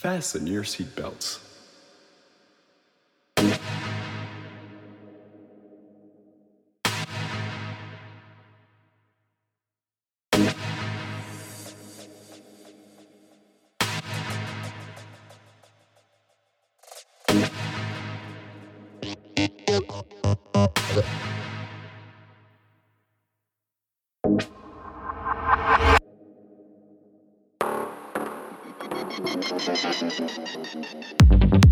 Fasten your seatbelts. Thank you.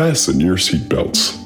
Fasten your seatbelts.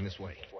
coming this way.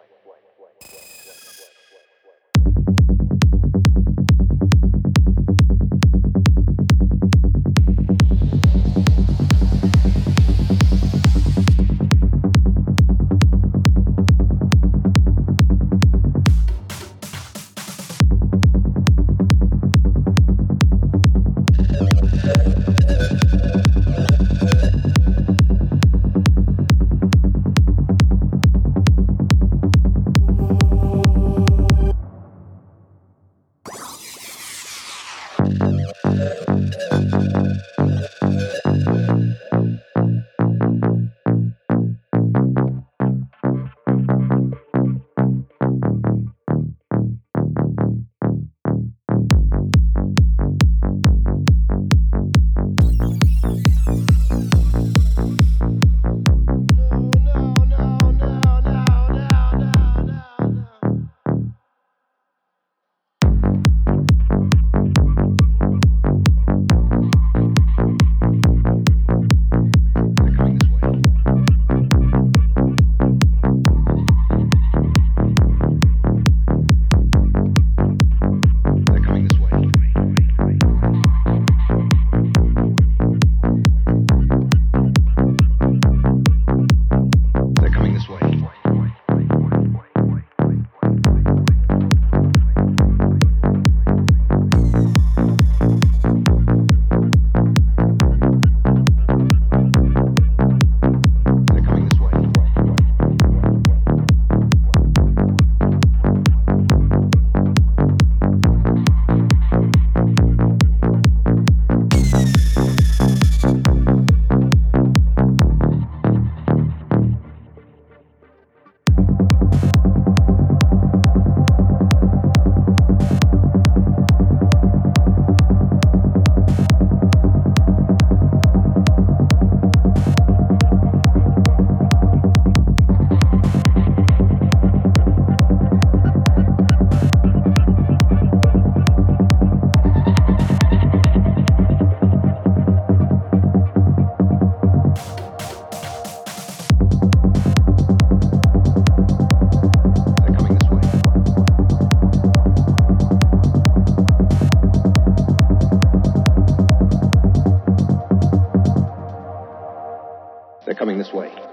coming this way.